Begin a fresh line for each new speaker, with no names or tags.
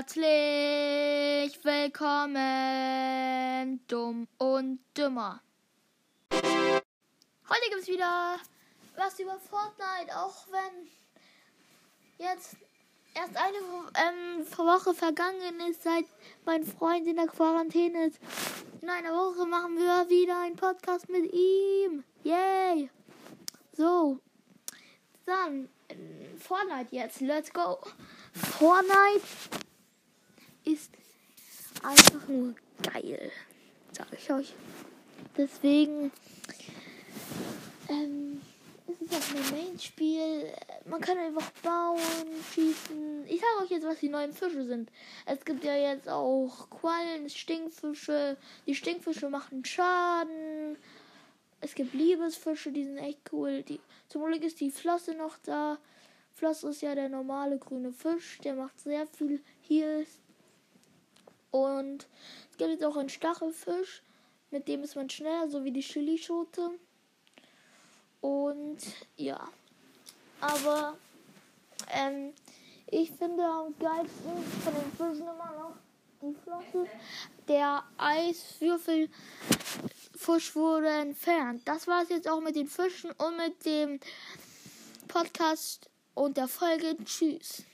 Herzlich willkommen, dumm und dümmer. Heute gibt es wieder was über Fortnite, auch wenn jetzt erst eine ähm, Woche vergangen ist, seit mein Freund in der Quarantäne ist. In einer Woche machen wir wieder einen Podcast mit ihm. Yay! So, dann äh, Fortnite jetzt. Let's go. Fortnite ist einfach nur geil, sage ich euch. Deswegen ähm, ist es auch ein Main-Spiel. Man kann einfach bauen, schießen. Ich sage euch jetzt, was die neuen Fische sind. Es gibt ja jetzt auch Quallen, Stinkfische. Die Stinkfische machen Schaden. Es gibt Liebesfische, die sind echt cool. Die, zum Glück ist die Flosse noch da. Flosse ist ja der normale grüne Fisch. Der macht sehr viel Heals. Und es gibt jetzt auch einen Stachelfisch. Mit dem ist man schneller, so wie die Chilischote. Und ja. Aber ähm, ich finde am geilsten von den Fischen immer noch die Flosse. Der Eiswürfel Fisch wurde entfernt. Das war es jetzt auch mit den Fischen und mit dem Podcast und der Folge. Tschüss.